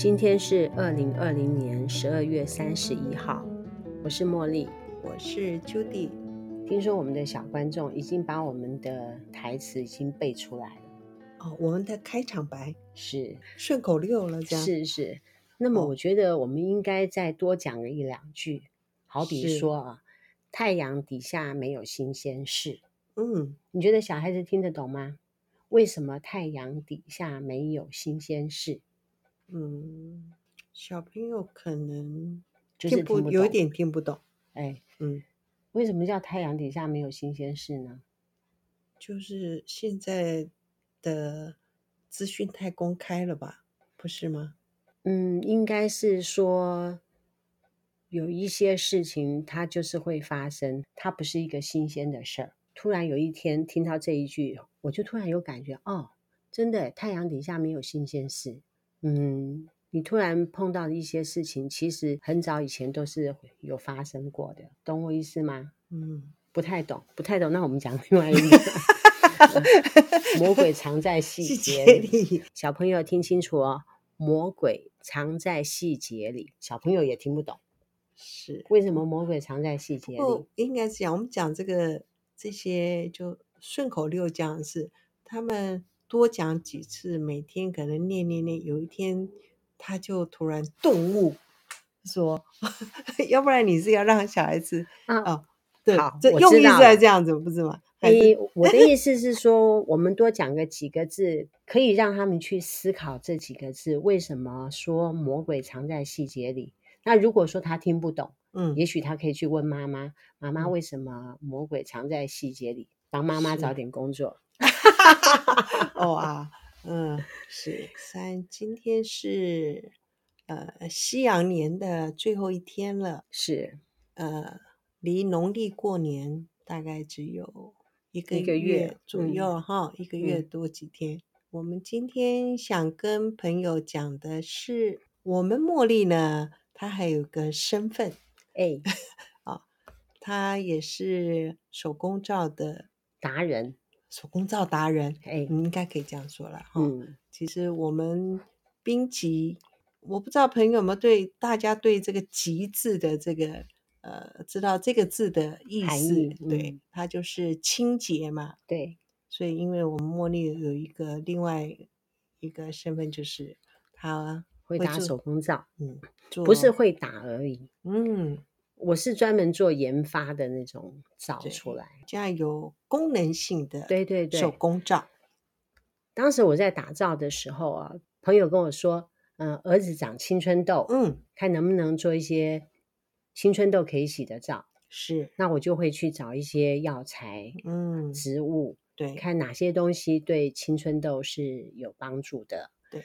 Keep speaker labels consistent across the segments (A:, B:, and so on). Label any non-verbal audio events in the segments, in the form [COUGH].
A: 今天是二零二零年十二月三十一号，我是茉莉，
B: 我是 Judy。
A: 听说我们的小观众已经把我们的台词已经背出来了。
B: 哦，我们的开场白
A: 是
B: 顺口溜了，这样
A: 是是。那么我觉得我们应该再多讲个一两句，哦、好比说啊。太阳底下没有新鲜事。
B: 嗯，
A: 你觉得小孩子听得懂吗？为什么太阳底下没有新鲜事？
B: 嗯，小朋友可能
A: 就是听不懂，
B: 有点听不懂。
A: 哎，
B: 嗯，
A: 为什么叫太阳底下没有新鲜事呢？
B: 就是现在的资讯太公开了吧？不是吗？
A: 嗯，应该是说。有一些事情，它就是会发生，它不是一个新鲜的事儿。突然有一天听到这一句，我就突然有感觉，哦，真的，太阳底下没有新鲜事。嗯，你突然碰到的一些事情，其实很早以前都是有发生过的，懂我意思吗？
B: 嗯，
A: 不太懂，不太懂。那我们讲另外一个，[LAUGHS] 魔鬼藏在细节里。小朋友听清楚哦，魔鬼藏在细节里。小朋友也听不懂。
B: 是
A: 为什么魔鬼藏在细节里？
B: 应该是讲我们讲这个这些就顺口溜讲是他们多讲几次，每天可能念念念，有一天他就突然顿悟，说，[LAUGHS] 要不然你是要让小孩子啊、哦？对，用意是在这样子，不是吗？
A: 你，我的意思是说，我们多讲个几个字，可以让他们去思考这几个字，为什么说魔鬼藏在细节里？那如果说他听不懂，嗯，也许他可以去问妈妈：“妈妈，为什么魔鬼藏在细节里？”帮妈妈找点工作。[LAUGHS]
B: 哦啊，嗯，[LAUGHS] 是三，今天是呃西洋年的最后一天了，
A: 是
B: 呃，离农历过年大概只有一个月左右哈，一个月多几天。嗯。我们今天想跟朋友讲的是，我们茉莉呢。她还有个身份，
A: 哎，[LAUGHS]
B: 啊，她也是手工皂的
A: 达人，
B: 手工皂达人，
A: 哎，
B: 你应该可以这样说了哈。
A: 嗯，
B: 其实我们冰极，我不知道朋友有没有对大家对这个“极”字的这个呃，知道这个字的意思？
A: 嗯、
B: 对，它就是清洁嘛。
A: 对，
B: 所以因为我们茉莉有一个另外一个身份，就是她。
A: 会打手工皂，
B: 嗯，
A: 不是会打而已，
B: 嗯，
A: 我是专门做研发的那种皂出来，
B: 这样有功能性的，
A: 对对对，
B: 手工皂。
A: 当时我在打造的时候啊，朋友跟我说，嗯、呃，儿子长青春痘，
B: 嗯，
A: 看能不能做一些青春痘可以洗的皂，
B: 是，
A: 那我就会去找一些药材，
B: 嗯，
A: 植物，
B: 对，
A: 看哪些东西对青春痘是有帮助的。对。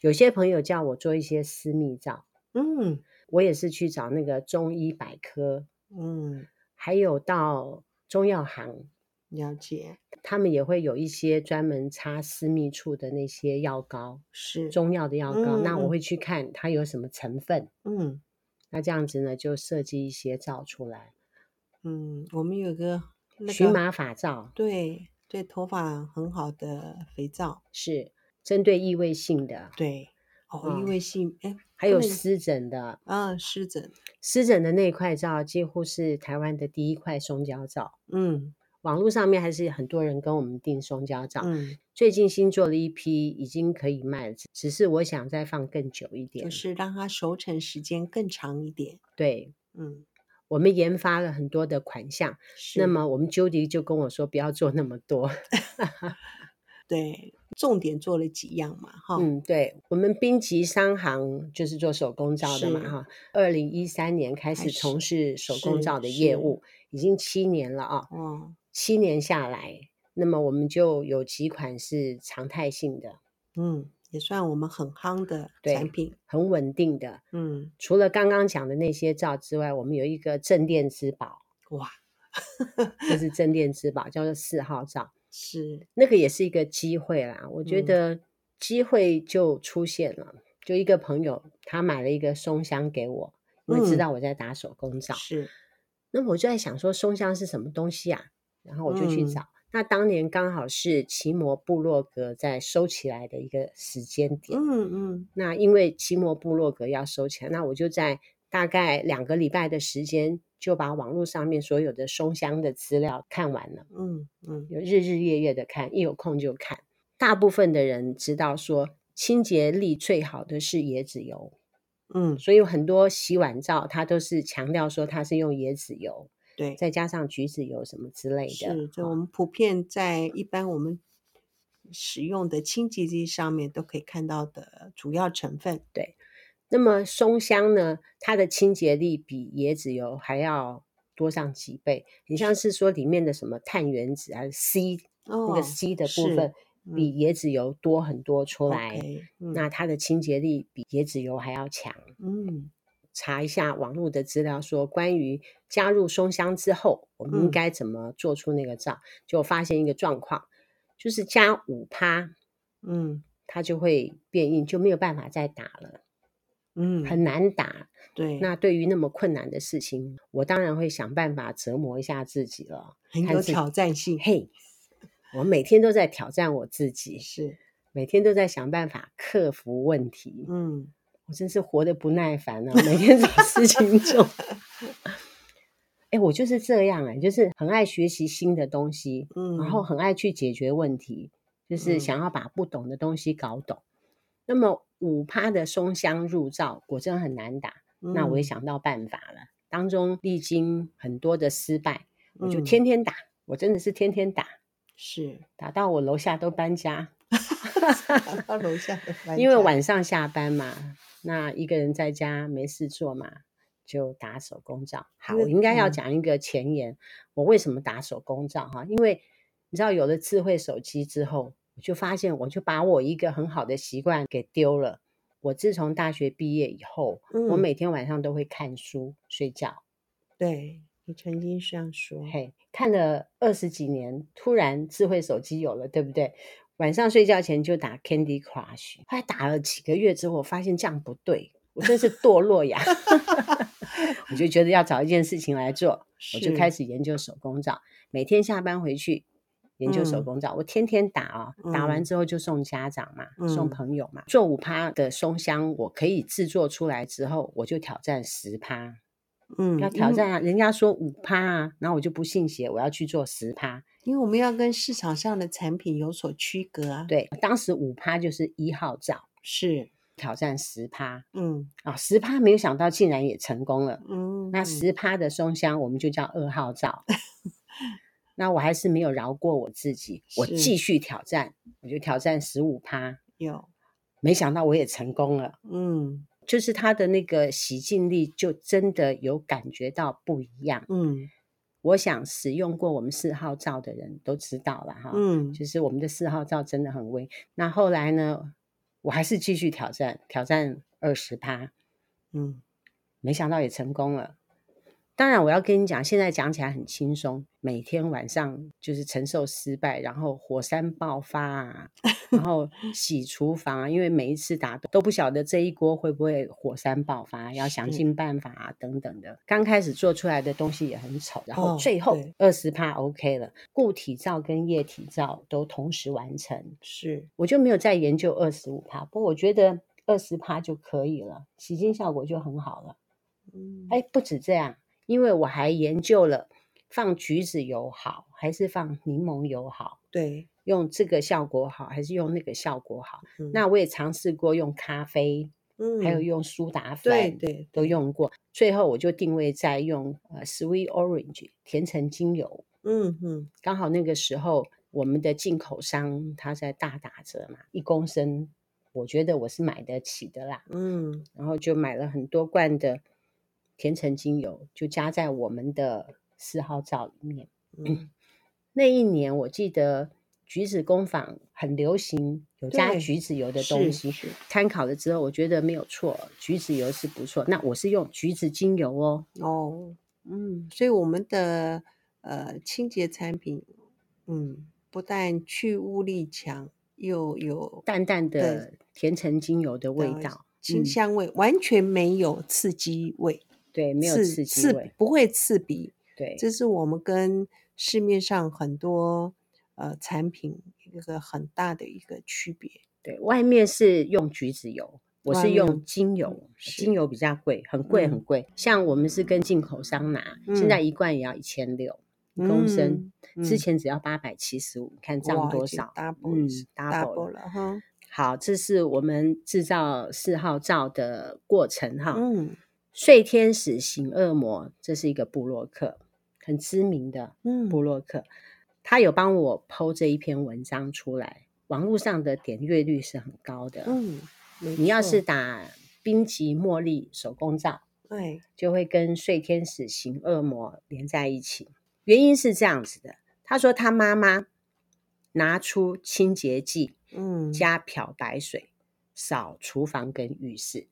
B: 有
A: 些朋友叫我做一些私密皂，
B: 嗯，
A: 我也是去找那个中医百科，
B: 嗯，
A: 还有到中药行
B: 了解，
A: 他们也会有一些专门擦私密处的那些药膏，
B: 是
A: 中药的药膏，
B: 嗯，
A: 那我会。去看它有什么成分，
B: 嗯，
A: 那这样子呢就设计一些皂出来，
B: 嗯，我们有个荨
A: 麻法皂，
B: 对对，头发很好的肥皂
A: 是。针对异味性的，
B: 对，哦，异味性，哎，
A: 还有湿疹的，
B: 啊，湿疹，
A: 湿疹的那块皂几乎是台湾的第一块松胶皂，
B: 嗯，
A: 网络上面还是很多人跟我们订松胶皂，
B: 嗯，
A: 最近新做了一批，已经可以卖了，只是我想再放更久一点，
B: 就是让它熟成时间更长一点，
A: 对，
B: 嗯，
A: 我们研发了很多的款项，那么我们 Judy 就跟我说不要做那么多。[LAUGHS]
B: 对，重点做了几样嘛，哈，
A: 嗯，对，我们滨崎商行就是做手工皂的嘛，哈，二零一三年开始从事手工皂的业务，已经七年了啊，
B: 哦，
A: 七年下来，那么我们就有几款是常态性的，
B: 嗯，也算我们很夯的产品，
A: 很稳定的，
B: 嗯，
A: 除了刚刚讲的那些皂之外，我们有一个镇店之宝，
B: 哇，
A: 这是镇店之宝，叫做四号皂。
B: 是
A: 那个也是一个机会啦，我觉得机会就出现了。嗯、就一个朋友，他买了一个松香给我，因为知道我在打手工皂。
B: 是，
A: 那我就在想说，松香是什么东西啊？然后我就去找。嗯、那当年刚好是奇摩部落格在收起来的一个时间点。
B: 嗯嗯。
A: 那因为奇摩部落格要收起来，那我就在大概两个礼拜的时间就把网络上面所有的松香的资料看完了。
B: 嗯嗯。
A: 有日日夜夜的看，一有空就看。大部分的人知道说，清洁力最好的是椰子油。
B: 嗯，
A: 所以有很多洗碗皂，它都是强调说它是用椰子油，
B: 对，
A: 再加上橘子油什么之类的。
B: 是，就我们普遍在一般我们使用的清洁剂上面都可以看到的主要成分。
A: 对，那么松香呢，它的清洁力比椰子油还要多上几倍。你像是说里面的什么碳原子啊 C，哦，那个 C 的部分。比椰子油多很多出来，okay, 嗯、那它的清洁力比椰子油还要强。
B: 嗯，
A: 查一下网络的资料，说关于加入松香之后，我们应该怎么做出那个皂，嗯、就发现一个状况，就是加五趴，
B: 嗯，
A: 它就会变硬，就没有办法再打了。
B: 嗯，
A: 很难打。
B: 对，
A: 那对于那么困难的事情，我当然会想办法折磨一下自己了，
B: 很有挑战性。
A: 嘿。我每天都在挑战我自己，
B: 是
A: 每天都在想办法克服问题。
B: 嗯，
A: 我真是活得不耐烦了，每天找事情做。[LAUGHS] 哎、欸，我就是这样哎、欸，就是很爱学习新的东西，
B: 嗯，
A: 然后很爱去解决问题，就是想要把不懂的东西搞懂。嗯、那么五趴的松香入灶果真很难打，嗯、那我也想到办法了。当中历经很多的失败，我就天天打，嗯、我真的是天天打。
B: 是
A: 打到我楼下都搬家，[LAUGHS]
B: 打到楼下都搬家，
A: 因为晚上下班嘛，那一个人在家没事做嘛，就打手工皂。好，我应该要讲一个前言，嗯、我为什么打手工皂哈？因为你知道，有了智慧手机之后，我就发现，我就把我一个很好的习惯给丢了。我自从大学毕业以后，嗯、我每天晚上都会看书睡觉。
B: 对。你曾经这样说，
A: 嘿，看了二十几年，突然智慧手机有了，对不对？晚上睡觉前就打 Candy Crush，后来打了几个月之后，我发现这样不对，我真是堕落呀！[LAUGHS] 我就觉得要找一件事情来做，我就开始研究手工皂，每天下班回去研究手工皂，嗯、我天天打啊、哦，打完之后就送家长嘛，嗯、送朋友嘛。做五趴的松香，我可以制作出来之后，我就挑战十趴。
B: 嗯，
A: 要挑战啊！人家说五趴啊，然后我就不信邪，我要去做十趴，
B: 因为我们要跟市场上的产品有所区隔啊。
A: 对，当时五趴就是一号皂，
B: 是
A: 挑战十趴。
B: 嗯，
A: 啊，十趴没有想到竟然也成功了。
B: 嗯，
A: 那十趴的松香我们就叫二号皂。[LAUGHS] 那我还是没有饶过我自己，我继续挑战，我就挑战十五趴。
B: 有，
A: 没想到我也成功了。
B: 嗯。
A: 就是他的那个洗净力，就真的有感觉到不一样。
B: 嗯，
A: 我想使用过我们四号皂的人都知道了哈。
B: 嗯，
A: 就是我们的四号皂真的很微。那后来呢，我还是继续挑战，挑战二十趴。
B: 嗯，
A: 没想到也成功了。当然，我要跟你讲，现在讲起来很轻松。每天晚上就是承受失败，然后火山爆发啊，然后 [LAUGHS] 洗厨房啊，因为每一次打都不晓得这一锅会不会火山爆发，要想尽办法啊等等的。刚开始做出来的东西也很丑，然后最后二十趴 OK 了，固体皂跟液体皂都同时完成。
B: 是，
A: 我就没有再研究二十五趴，不过我觉得二十趴就可以了，洗净效果就很好了。
B: 嗯，
A: 哎，不止这样。因为我还研究了放橘子油好还是放柠檬油好，
B: 对，
A: 用这个效果好还是用那个效果好？
B: 嗯、
A: 那我也尝试过用咖啡，
B: 嗯，
A: 还有用苏打粉，
B: 对对，
A: 都用过。最后我就定位在用呃 Sweet Orange 甜橙精油，
B: 嗯嗯，
A: 刚好那个时候我们的进口商他在大打折嘛，一公升我觉得我是买得起的啦，
B: 嗯，
A: 然后就买了很多罐的。甜橙精油就加在我们的四号皂里面。
B: 嗯，
A: 那一年我记得橘子工坊很流行有加橘子油的东西。参考了之后，我觉得没有错，橘子油是不错。那我是用橘子精油哦。
B: 哦，嗯，所以我们的呃清洁产品，嗯，不但去污力强，又有
A: 淡淡的甜橙精油的味道，
B: 清香味，嗯、完全没有刺激味。
A: 对，没有刺激味，
B: 刺不会刺鼻。
A: 对，
B: 这是我们跟市面上很多呃产品一个很大的一个区别。
A: 对，外面是用橘子油，我是用精油，精油比较贵，很贵很贵。嗯、像我们是跟进口商拿，嗯、现在一罐也要一千六一公升，嗯、之前只要八百七十五，看涨多少
B: ？double，嗯，double 了哈。
A: 好，这是我们制造四号皂的过程哈。嗯，睡天使型恶魔，这是一个部落客，很知名的部落客，嗯、他有帮我 PO 这一篇文章出来，网络上的点阅率是很高的。嗯，你要是打冰极茉莉手工皂，对，就会跟睡天使型恶魔连在一起。原因是这样子的，他说他妈妈拿出清洁剂。嗯，加漂白水扫厨房跟浴室，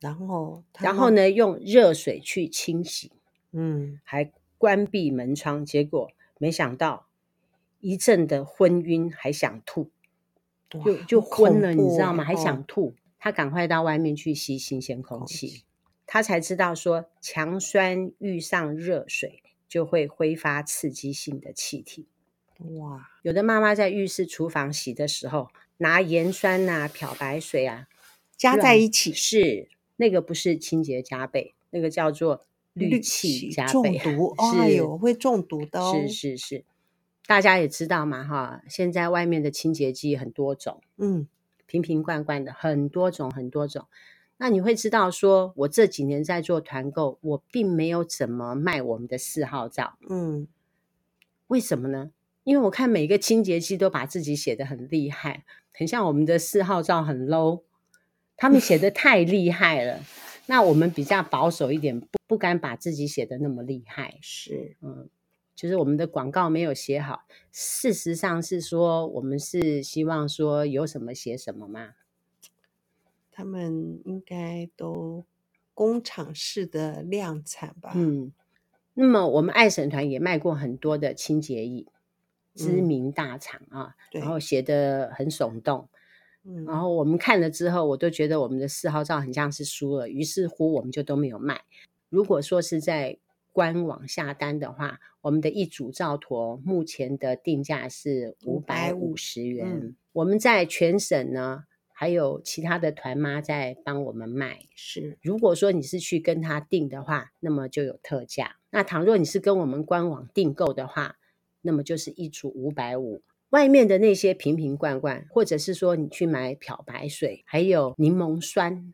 B: 然后
A: 然后呢，用热水去清洗，嗯，还关闭门窗，结果没想到一阵的昏晕，还想吐，就就昏了，你知道吗？还想吐，哦、他赶快到外面去吸新鲜空气，空他才知道说强酸遇上热水就会挥发刺激性的气体。哇，有的妈妈在浴室、厨房洗的时候，拿盐酸啊、漂白水啊
B: 加在一起，
A: 是那个不是清洁加倍，那个叫做氯气加倍，
B: 中毒。
A: 是
B: 哎呦，会中毒的哦。
A: 是是是，大家也知道嘛哈，现在外面的清洁剂很多种，嗯，瓶瓶罐罐的很多种很多种。那你会知道说，我这几年在做团购，我并没有怎么卖我们的四号皂，嗯，为什么呢？因为我看每个清洁剂都把自己写得很厉害，很像我们的四号皂很 low，他们写的太厉害了。[LAUGHS] 那我们比较保守一点，不不敢把自己写的那么厉害。是，嗯，就是我们的广告没有写好。事实上是说，我们是希望说有什么写什么嘛。
B: 他们应该都工厂式的量产吧？嗯。
A: 那么我们爱神团也卖过很多的清洁液。知名大厂啊，嗯、然后写的很耸动，嗯、然后我们看了之后，我都觉得我们的四号皂很像是输了，于是乎我们就都没有卖。如果说是在官网下单的话，我们的一组皂坨目前的定价是五百五十元。嗯、我们在全省呢，还有其他的团妈在帮我们卖。是，如果说你是去跟他订的话，那么就有特价。那倘若你是跟我们官网订购的话，那么就是一组五百五，外面的那些瓶瓶罐罐，或者是说你去买漂白水，还有柠檬酸，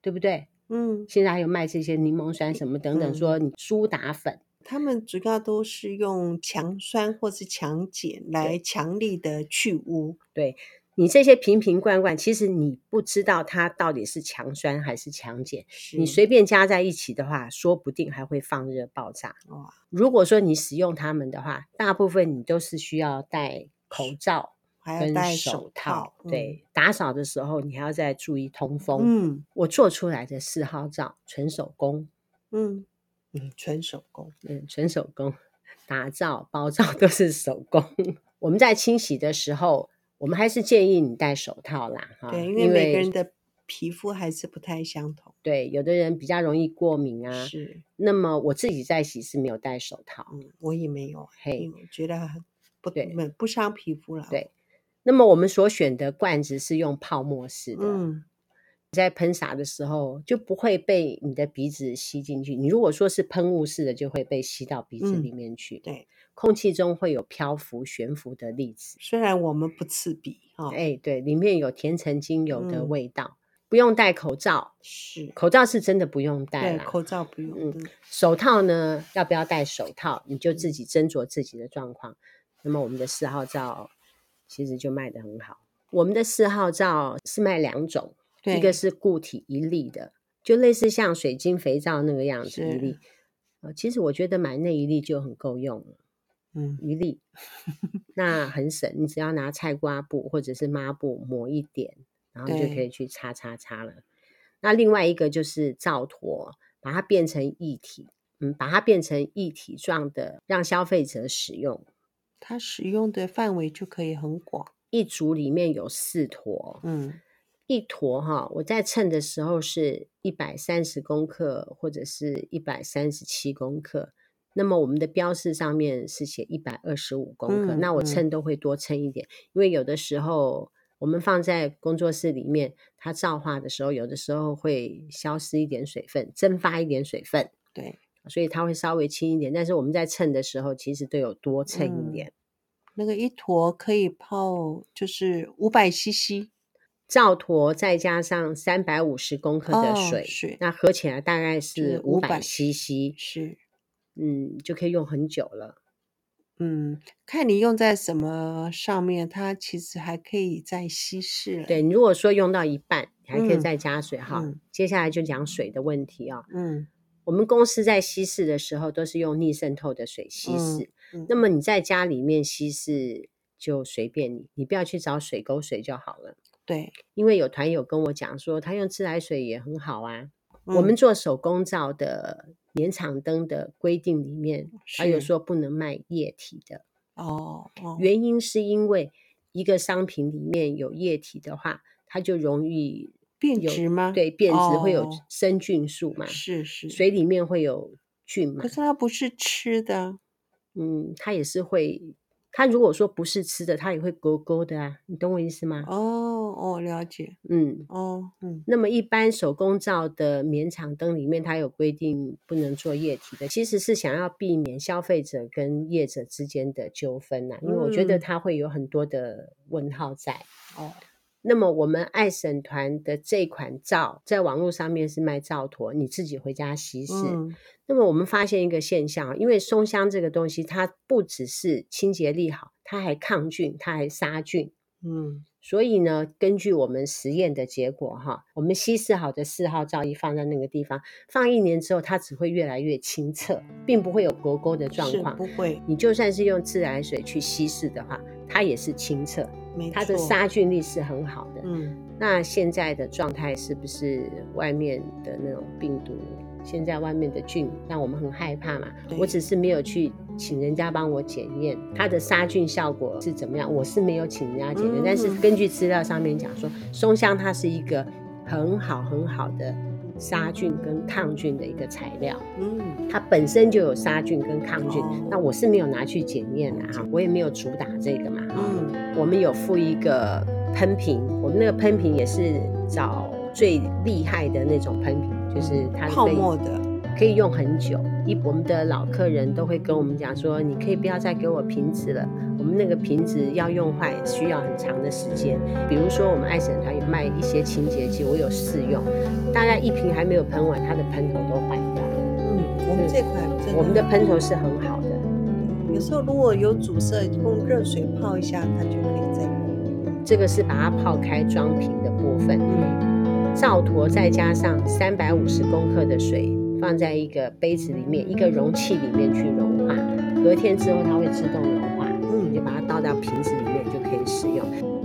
A: 对不对？嗯，现在还有卖这些柠檬酸什么等等，说你苏打粉，
B: 他们主要都是用强酸或是强碱来强力的去污，
A: 对。你这些瓶瓶罐罐，其实你不知道它到底是强酸还是强碱，你随便加在一起的话，说不定还会放热爆炸。哇如果说你使用它们的话，大部分你都是需要戴口罩，还要戴手套。嗯、对，打扫的时候你还要再注意通风。嗯，我做出来的四号皂纯手工。
B: 嗯嗯，纯手工，
A: 嗯，纯手工，打造包造都是手工。[LAUGHS] 我们在清洗的时候。我们还是建议你戴手套啦，哈，
B: 对，因为每个人的皮肤还是不太相同。
A: 对，有的人比较容易过敏啊。是。那么我自己在洗是没有戴手套，
B: 嗯，我也没有，嘿，我觉得不对，不伤皮肤了。
A: 对。那么我们所选的罐子是用泡沫式的，嗯，在喷洒的时候就不会被你的鼻子吸进去。你如果说是喷雾式的，就会被吸到鼻子里面去。嗯，对。空气中会有漂浮、悬浮的粒子，
B: 虽然我们不刺鼻哈，
A: 哎、哦，对，里面有甜橙精油的味道，嗯、不用戴口罩，
B: 是
A: 口罩是真的不用戴了，
B: 口罩不用。
A: 嗯，手套呢？要不要戴手套？你就自己斟酌自己的状况。嗯、那么我们的四号皂其实就卖得很好。我们的四号皂是卖两种，对一个是固体一粒的，就类似像水晶肥皂那个样子一粒。是其实我觉得买那一粒就很够用了。嗯，一粒，[LAUGHS] 那很省，你只要拿菜瓜布或者是抹布抹一点，然后就可以去擦擦擦了。那另外一个就是皂坨，把它变成液体，嗯，把它变成一体状的，让消费者使用。
B: 它使用的范围就可以很广，
A: 一组里面有四坨，嗯，一坨哈，我在称的时候是一百三十公克或者是一百三十七公克。那么我们的标示上面是写一百二十五公克，
B: 嗯、
A: 那我称都会多称一点，嗯、因为有的时候我们放在工作室里面，它造化的时候，有的时候会消失一点水分，蒸发一点水分，
B: 对，
A: 所以它会稍微轻一点。但是我们在称的时候，其实都有多称一点。
B: 嗯、那个一坨可以泡，就是五百 CC。
A: 皂坨再加上三百五十公克的水，那合起来大概是五百 CC，
B: 是，
A: 嗯，就可以用很久了。
B: 嗯，看你用在什么上面，它其实还可以再稀释。
A: 对，你如果说用到一半，你还可以再加水哈。
B: 嗯、
A: 接下来就讲水的问题啊、哦。
B: 嗯，
A: 我们公司在稀释的时候都是用逆渗透的水稀
B: 释，
A: 那么你在家里面稀释就随便你，你不要去找水沟水就好了。
B: 对，
A: 因为有团友跟我讲说，他用自来水也很好啊。
B: 嗯、
A: 我们做手工皂的年厂灯的规定里面，
B: 是
A: 还有说不能卖液体的。
B: 哦，哦
A: 原因是因为一个商品里面有液体的话，它就容易
B: 变质吗？
A: 对，变质会有
B: 哦、
A: 生菌素嘛。
B: 是是，
A: 水里面会有菌嘛。
B: 可是它不是吃的，
A: 嗯，它也是会。它如果说不是吃的，它也会勾勾的啊，你懂我意思吗？
B: 哦哦，了解，
A: 嗯，
B: 哦嗯。
A: 那么一般手工皂的棉厂灯里面，它有规定不能做液体的，其实是想要避免消费者跟业者之间的纠纷呐、啊，因为我觉得它会有很多的问号在。
B: 哦、嗯，
A: 那么我们爱省团的这款皂，在网络上面是卖皂坨，你自己回家稀释。嗯那么我们发现一个现象，因为松香这个东西，它不只是清洁力好，它还抗菌，它还杀菌。
B: 嗯，
A: 所以呢，根据我们实验的结果，哈，我们稀释好的四号皂液放在那个地方，放一年之后，它只会越来越清澈，并不会有勾勾的状况。
B: 不会。
A: 你就算是用自来水去稀释的话，它也是清澈，它的杀菌力是很好的。
B: 嗯，
A: 那现在的状态是不是外面的那种病毒？现在外面的菌让我们很害怕嘛？我只是没有去请人家帮我检验它的杀菌效果是怎么样，我是没有请人家检验。嗯、但是根据资料上面讲说，松香它是一个很好很好的杀菌跟抗菌的一个材料。嗯，它本身就有杀菌跟抗菌。哦、那我是没有拿去检验的哈，我也没有主打这个嘛。嗯，我们有附一个喷瓶，我们那个喷瓶也是找最厉害的那种喷瓶。就是它
B: 泡沫的，
A: 可以用很久。一我们的老客人都会跟我们讲说，你可以不要再给我瓶子了，我们那个瓶子要用坏需要很长的时间。比如说我们爱神团有卖一些清洁剂，我有试用，大概一瓶还没有喷完，它的喷头都坏掉了。
B: 嗯，我们这款，
A: 我们的喷头是很好的。
B: 有时候如果有阻塞，用热水泡一下，它就可以再用。
A: 这个是把它泡开装瓶的部分。嗯。皂坨再加上三百五十公克的水，放在一个杯子里面，一个容器里面去融化。隔天之后，它会自动融化。嗯，你就把它倒到瓶子里面就可以使用。